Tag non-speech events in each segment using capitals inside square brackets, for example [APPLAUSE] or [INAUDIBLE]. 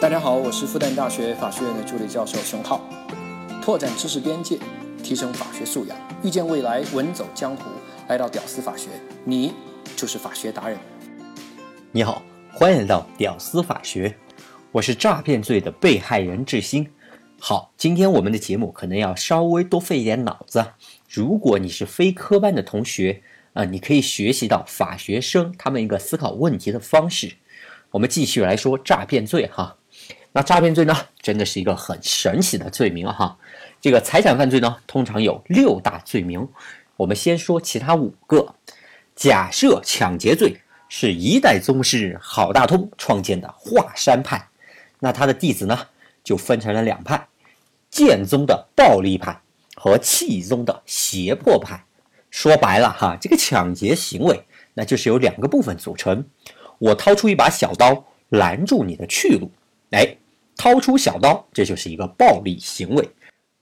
大家好，我是复旦大学法学院的助理教授熊浩，拓展知识边界，提升法学素养，遇见未来，稳走江湖。来到屌丝法学，你就是法学达人。你好，欢迎来到屌丝法学，我是诈骗罪的被害人志新。好，今天我们的节目可能要稍微多费一点脑子。如果你是非科班的同学啊，你可以学习到法学生他们一个思考问题的方式。我们继续来说诈骗罪哈。那诈骗罪呢，真的是一个很神奇的罪名哈。这个财产犯罪呢，通常有六大罪名。我们先说其他五个。假设抢劫罪是一代宗师郝大通创建的华山派，那他的弟子呢，就分成了两派：剑宗的暴力派和气宗的胁迫派。说白了哈，这个抢劫行为，那就是由两个部分组成。我掏出一把小刀拦住你的去路，哎。掏出小刀，这就是一个暴力行为。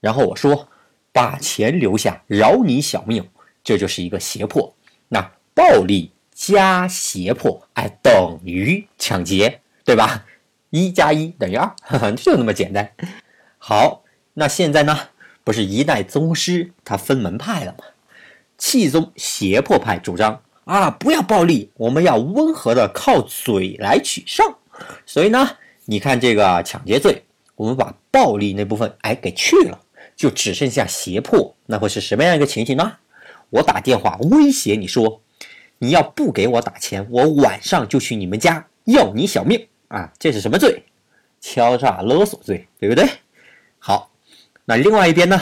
然后我说，把钱留下，饶你小命，这就是一个胁迫。那暴力加胁迫，哎，等于抢劫，对吧？一加一等于二，[LAUGHS] 就那么简单。好，那现在呢，不是一代宗师他分门派了吗？气宗胁迫派主张啊，不要暴力，我们要温和的靠嘴来取胜。所以呢。你看这个抢劫罪，我们把暴力那部分哎给去了，就只剩下胁迫，那会是什么样一个情形呢？我打电话威胁你说，你要不给我打钱，我晚上就去你们家要你小命啊！这是什么罪？敲诈勒索罪，对不对？好，那另外一边呢？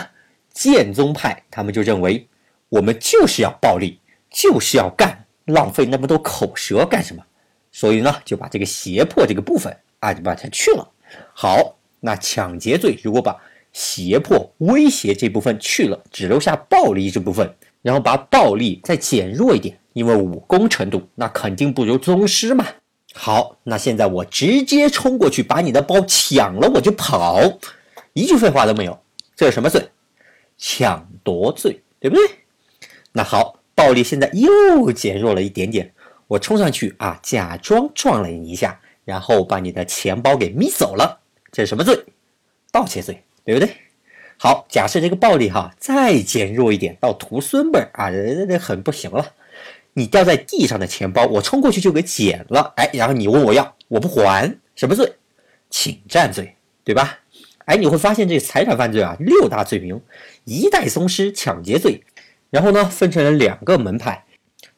剑宗派他们就认为，我们就是要暴力，就是要干，浪费那么多口舌干什么？所以呢，就把这个胁迫这个部分。啊，就把它去了。好，那抢劫罪如果把胁迫、威胁这部分去了，只留下暴力这部分，然后把暴力再减弱一点，因为武功程度那肯定不如宗师嘛。好，那现在我直接冲过去把你的包抢了，我就跑，一句废话都没有。这是什么罪？抢夺罪，对不对？那好，暴力现在又减弱了一点点，我冲上去啊，假装撞了你一下。然后把你的钱包给眯走了，这是什么罪？盗窃罪，对不对？好，假设这个暴力哈再减弱一点，到徒孙辈啊，这这很不行了。你掉在地上的钱包，我冲过去就给捡了，哎，然后你问我要，我不还，什么罪？侵占罪，对吧？哎，你会发现这财产犯罪啊，六大罪名，一代宗师抢劫罪，然后呢分成了两个门派，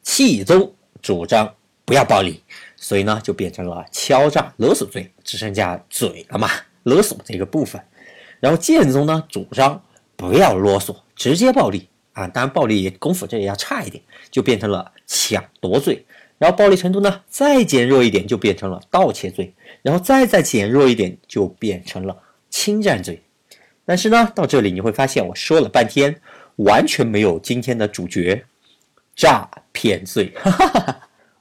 气宗主张不要暴力。所以呢，就变成了敲诈勒索罪，只剩下嘴了嘛，勒索这个部分。然后剑宗呢，主张不要啰嗦，直接暴力啊，当然暴力功夫这也要差一点，就变成了抢夺罪。然后暴力程度呢，再减弱一点，就变成了盗窃罪。然后再再减弱一点，就变成了侵占罪。但是呢，到这里你会发现，我说了半天，完全没有今天的主角——诈骗罪。哈哈哈哈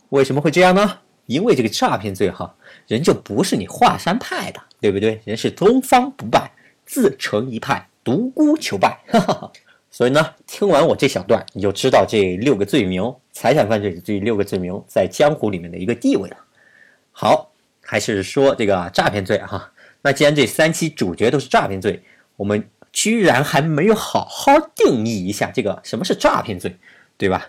为什么会这样呢？因为这个诈骗罪哈，人就不是你华山派的，对不对？人是东方不败，自成一派，独孤求败。哈哈哈所以呢，听完我这小段，你就知道这六个罪名，财产犯罪这六个罪名在江湖里面的一个地位了。好，还是说这个诈骗罪哈。那既然这三期主角都是诈骗罪，我们居然还没有好好定义一下这个什么是诈骗罪，对吧？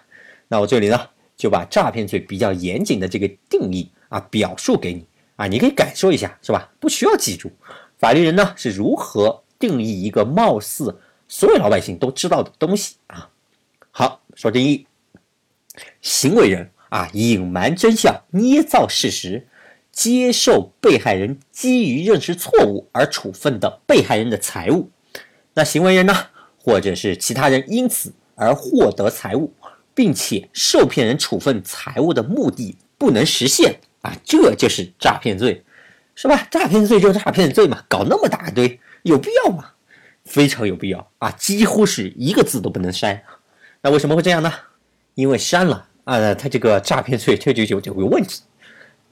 那我这里呢？就把诈骗罪比较严谨的这个定义啊表述给你啊，你可以感受一下，是吧？不需要记住，法律人呢是如何定义一个貌似所有老百姓都知道的东西啊？好，说定义：行为人啊，隐瞒真相、捏造事实，接受被害人基于认识错误而处分的被害人的财物。那行为人呢，或者是其他人因此而获得财物。并且受骗人处分财物的目的不能实现啊，这就是诈骗罪，是吧？诈骗罪就是诈骗罪嘛，搞那么大一堆有必要吗？非常有必要啊，几乎是一个字都不能删。那为什么会这样呢？因为删了啊，他这个诈骗罪这就有这个问题。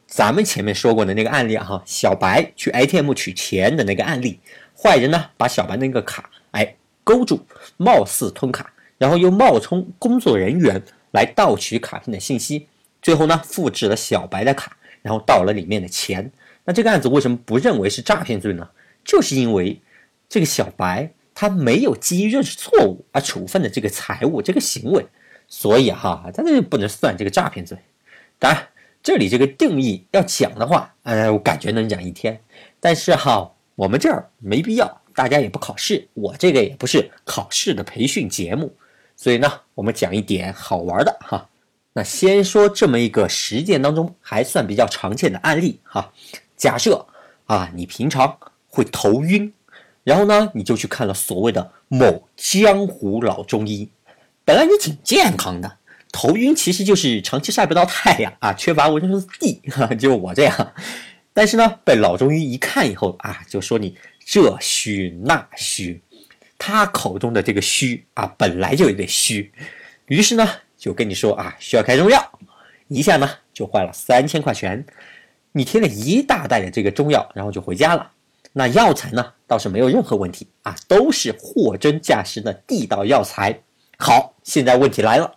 咱们前面说过的那个案例哈，小白去 ATM 取钱的那个案例，坏人呢把小白那个卡哎勾住，貌似吞卡。然后又冒充工作人员来盗取卡片的信息，最后呢复制了小白的卡，然后盗了里面的钱。那这个案子为什么不认为是诈骗罪呢？就是因为这个小白他没有基于认识错误而处分的这个财物这个行为，所以哈，他这不能算这个诈骗罪。当然，这里这个定义要讲的话，呃，我感觉能讲一天，但是哈，我们这儿没必要，大家也不考试，我这个也不是考试的培训节目，所以呢，我们讲一点好玩的哈。那先说这么一个实践当中还算比较常见的案例哈。假设啊，你平常会头晕，然后呢，你就去看了所谓的某江湖老中医，本来你挺健康的，头晕其实就是长期晒不到太阳啊，缺乏维生素 D，就我这样。但是呢，被老中医一看以后啊，就说你这虚那虚，他口中的这个虚啊，本来就有点虚，于是呢。就跟你说啊，需要开中药，一下呢就花了三千块钱，你贴了一大袋的这个中药，然后就回家了。那药材呢倒是没有任何问题啊，都是货真价实的地道药材。好，现在问题来了，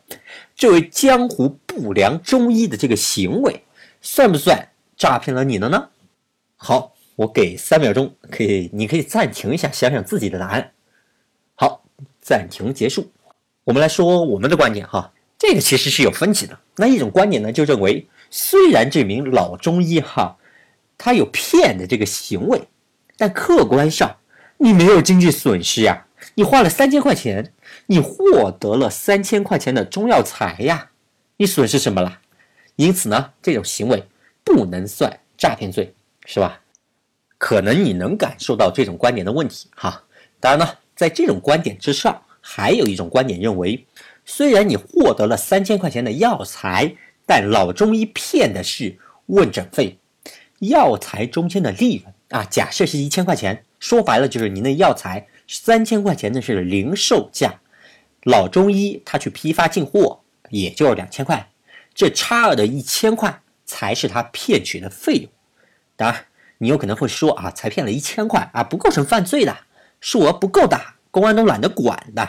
这位江湖不良中医的这个行为，算不算诈骗了你了呢？好，我给三秒钟，可以，你可以暂停一下，想想自己的答案。暂停结束，我们来说我们的观点哈。这个其实是有分歧的。那一种观点呢，就认为虽然这名老中医哈，他有骗的这个行为，但客观上你没有经济损失呀，你花了三千块钱，你获得了三千块钱的中药材呀，你损失什么了？因此呢，这种行为不能算诈骗罪，是吧？可能你能感受到这种观点的问题哈。当然呢，在这种观点之上，还有一种观点认为。虽然你获得了三千块钱的药材，但老中医骗的是问诊费，药材中间的利润啊，假设是一千块钱，说白了就是您的药材三千块钱的是零售价，老中医他去批发进货也就两千块，这差额的一千块才是他骗取的费用。当然，你有可能会说啊，才骗了一千块啊，不构成犯罪的，数额不够大，公安都懒得管的。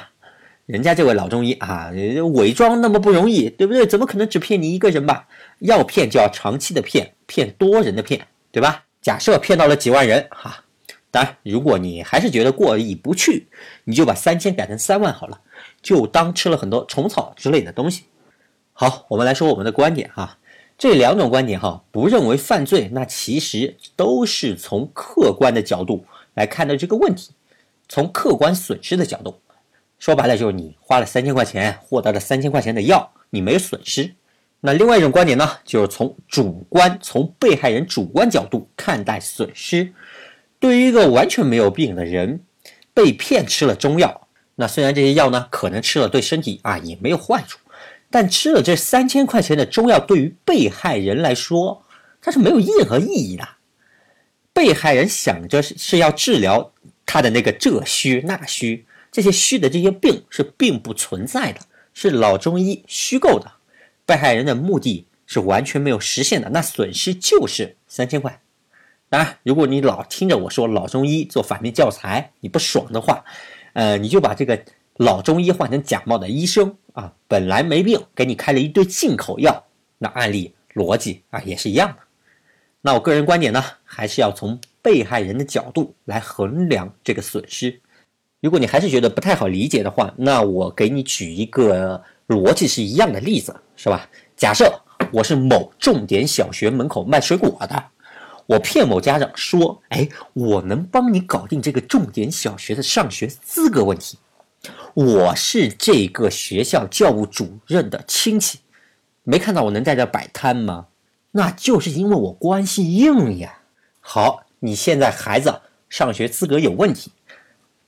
人家这位老中医啊，伪装那么不容易，对不对？怎么可能只骗你一个人吧？要骗就要长期的骗，骗多人的骗，对吧？假设骗到了几万人，哈，当然，如果你还是觉得过意不去，你就把三千改成三万好了，就当吃了很多虫草之类的东西。好，我们来说我们的观点哈，这两种观点哈，不认为犯罪，那其实都是从客观的角度来看的这个问题，从客观损失的角度。说白了就是你花了三千块钱获得了三千块钱的药，你没有损失。那另外一种观点呢，就是从主观、从被害人主观角度看待损失。对于一个完全没有病的人，被骗吃了中药，那虽然这些药呢可能吃了对身体啊也没有坏处，但吃了这三千块钱的中药，对于被害人来说，它是没有任何意义的。被害人想着是是要治疗他的那个这虚那虚。这些虚的这些病是并不存在的，是老中医虚构的，被害人的目的是完全没有实现的，那损失就是三千块。当然，如果你老听着我说老中医做反面教材，你不爽的话，呃，你就把这个老中医换成假冒的医生啊，本来没病，给你开了一堆进口药，那案例逻辑啊也是一样的。那我个人观点呢，还是要从被害人的角度来衡量这个损失。如果你还是觉得不太好理解的话，那我给你举一个逻辑是一样的例子，是吧？假设我是某重点小学门口卖水果的，我骗某家长说：“哎，我能帮你搞定这个重点小学的上学资格问题。我是这个学校教务主任的亲戚，没看到我能在这摆摊吗？那就是因为我关系硬呀。好，你现在孩子上学资格有问题。”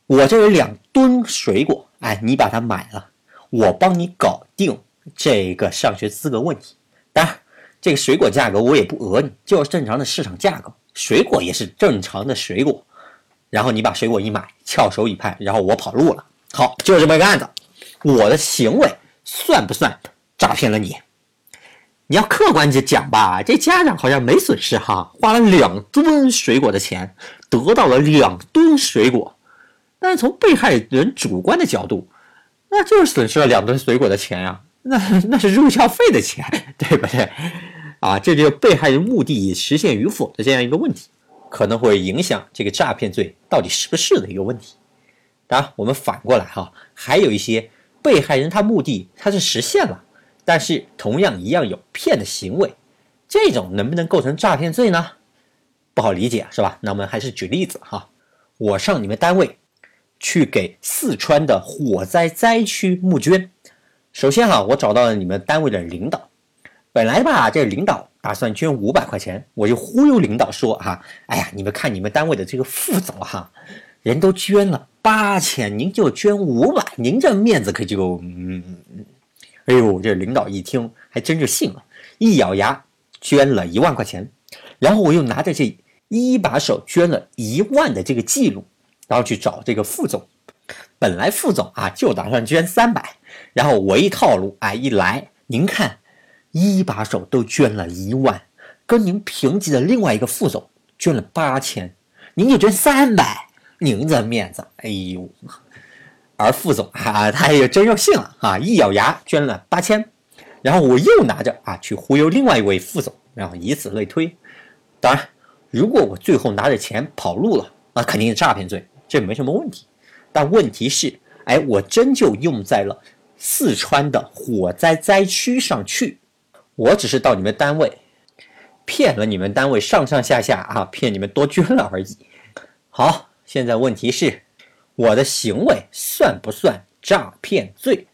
我这有两吨水果，哎，你把它买了，我帮你搞定这个上学资格问题。当然，这个水果价格我也不讹你，就是正常的市场价格，水果也是正常的水果。然后你把水果一买，翘首以盼，然后我跑路了。好，就这么一个案子，我的行为算不算诈骗了你？你要客观去讲吧，这家长好像没损失哈，花了两吨水果的钱，得到了两吨水果。但是从被害人主观的角度，那就是损失了两吨水果的钱呀，那那是入校费的钱，[LAUGHS] 对不对？啊，这就是被害人目的实现与否的这样一个问题，可能会影响这个诈骗罪到底是不是的一个问题。当然，我们反过来哈，还有一些被害人他目的他是实现了，但是同样一样有骗的行为，这种能不能构成诈骗罪呢？不好理解是吧？那我们还是举例子哈，我上你们单位去给四川的火灾灾区募捐，首先哈，我找到了你们单位的领导。本来吧，这领导打算捐五百块钱，我就忽悠领导说哈，哎呀，你们看你们单位的这个副总哈，人都捐了八千，您就捐五百，您这面子可就嗯，哎呦，这领导一听还真是信了，一咬牙捐了一万块钱，然后我又拿着这一把手捐了一万的这个记录，然后去找这个副总，本来副总啊就打算捐三百，然后我一套路哎一来，您看。一把手都捐了一万，跟您平级的另外一个副总捐了八千，您就捐三百，您这面子，哎呦！而副总 [LAUGHS] 啊，他也真要信了啊，一咬牙捐了八千，然后我又拿着啊去忽悠另外一位副总，然后以此类推。当然，如果我最后拿着钱跑路了，那肯定是诈骗罪，这没什么问题。但问题是，哎，我真就用在了四川的火灾灾区上去。我只是到你们单位骗了你们单位上上下下啊，骗你们多捐了而已。好，现在问题是，我的行为算不算诈骗罪？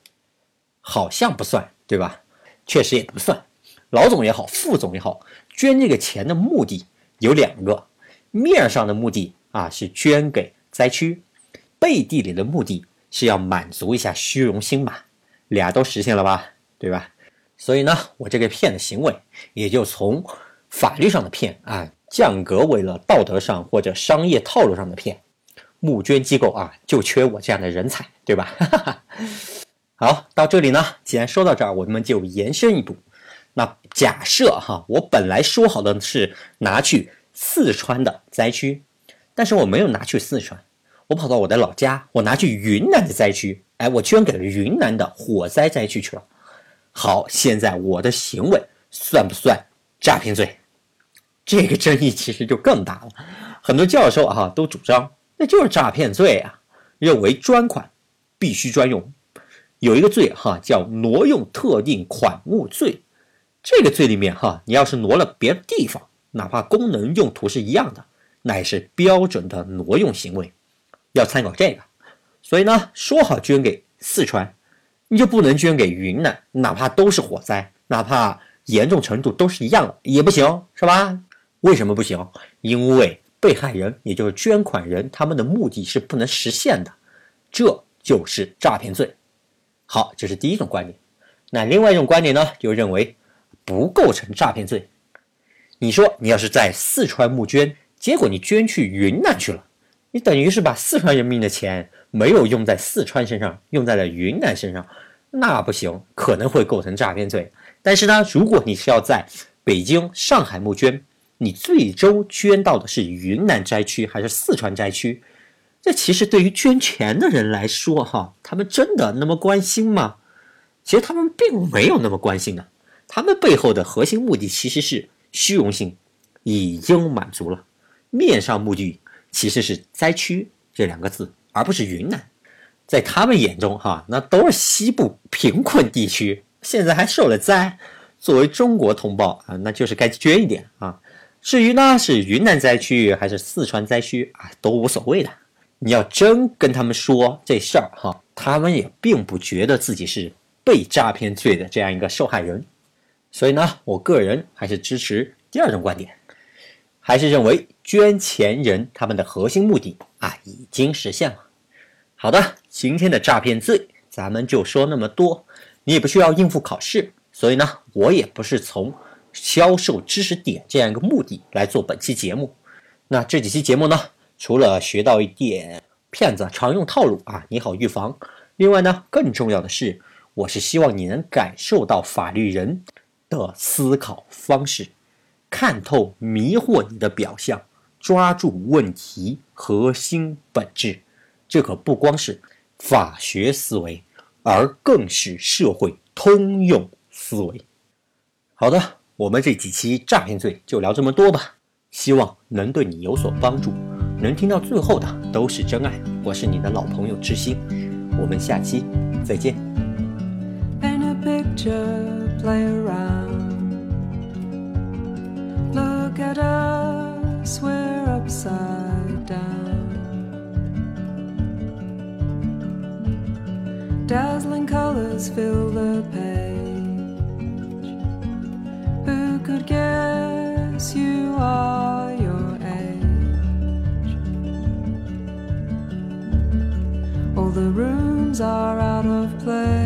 好像不算，对吧？确实也不算。老总也好，副总也好，捐这个钱的目的有两个：面上的目的啊是捐给灾区，背地里的目的是要满足一下虚荣心嘛。俩都实现了吧？对吧？所以呢，我这个骗的行为也就从法律上的骗啊，降格为了道德上或者商业套路上的骗。募捐机构啊，就缺我这样的人才，对吧？[LAUGHS] 好，到这里呢，既然说到这儿，我们就延伸一步。那假设哈，我本来说好的是拿去四川的灾区，但是我没有拿去四川，我跑到我的老家，我拿去云南的灾区，哎，我捐给了云南的火灾灾区去了。好，现在我的行为算不算诈骗罪？这个争议其实就更大了。很多教授啊都主张那就是诈骗罪啊，认为专款必须专用。有一个罪哈叫挪用特定款物罪，这个罪里面哈，你要是挪了别的地方，哪怕功能用途是一样的，那也是标准的挪用行为，要参考这个。所以呢，说好捐给四川。你就不能捐给云南，哪怕都是火灾，哪怕严重程度都是一样的，也不行，是吧？为什么不行？因为被害人，也就是捐款人，他们的目的是不能实现的，这就是诈骗罪。好，这是第一种观点。那另外一种观点呢，就认为不构成诈骗罪。你说你要是在四川募捐，结果你捐去云南去了，你等于是把四川人民的钱。没有用在四川身上，用在了云南身上，那不行，可能会构成诈骗罪。但是呢，如果你是要在北京、上海募捐，你最终捐到的是云南灾区还是四川灾区？这其实对于捐钱的人来说，哈，他们真的那么关心吗？其实他们并没有那么关心啊，他们背后的核心目的其实是虚荣心，已经满足了。面上目的其实是灾区这两个字。而不是云南，在他们眼中，哈，那都是西部贫困地区，现在还受了灾。作为中国同胞啊，那就是该捐一点啊。至于呢，是云南灾区还是四川灾区啊，都无所谓的。你要真跟他们说这事儿，哈，他们也并不觉得自己是被诈骗罪的这样一个受害人。所以呢，我个人还是支持第二种观点，还是认为捐钱人他们的核心目的啊，已经实现了。好的，今天的诈骗罪咱们就说那么多。你也不需要应付考试，所以呢，我也不是从销售知识点这样一个目的来做本期节目。那这几期节目呢，除了学到一点骗子常用套路啊，你好预防。另外呢，更重要的是，我是希望你能感受到法律人的思考方式，看透迷惑你的表象，抓住问题核心本质。这可不光是法学思维，而更是社会通用思维。好的，我们这几期诈骗罪就聊这么多吧，希望能对你有所帮助。能听到最后的都是真爱。我是你的老朋友知心，我们下期再见。And a picture, play around. could guess you are your age. All the rooms are out of place.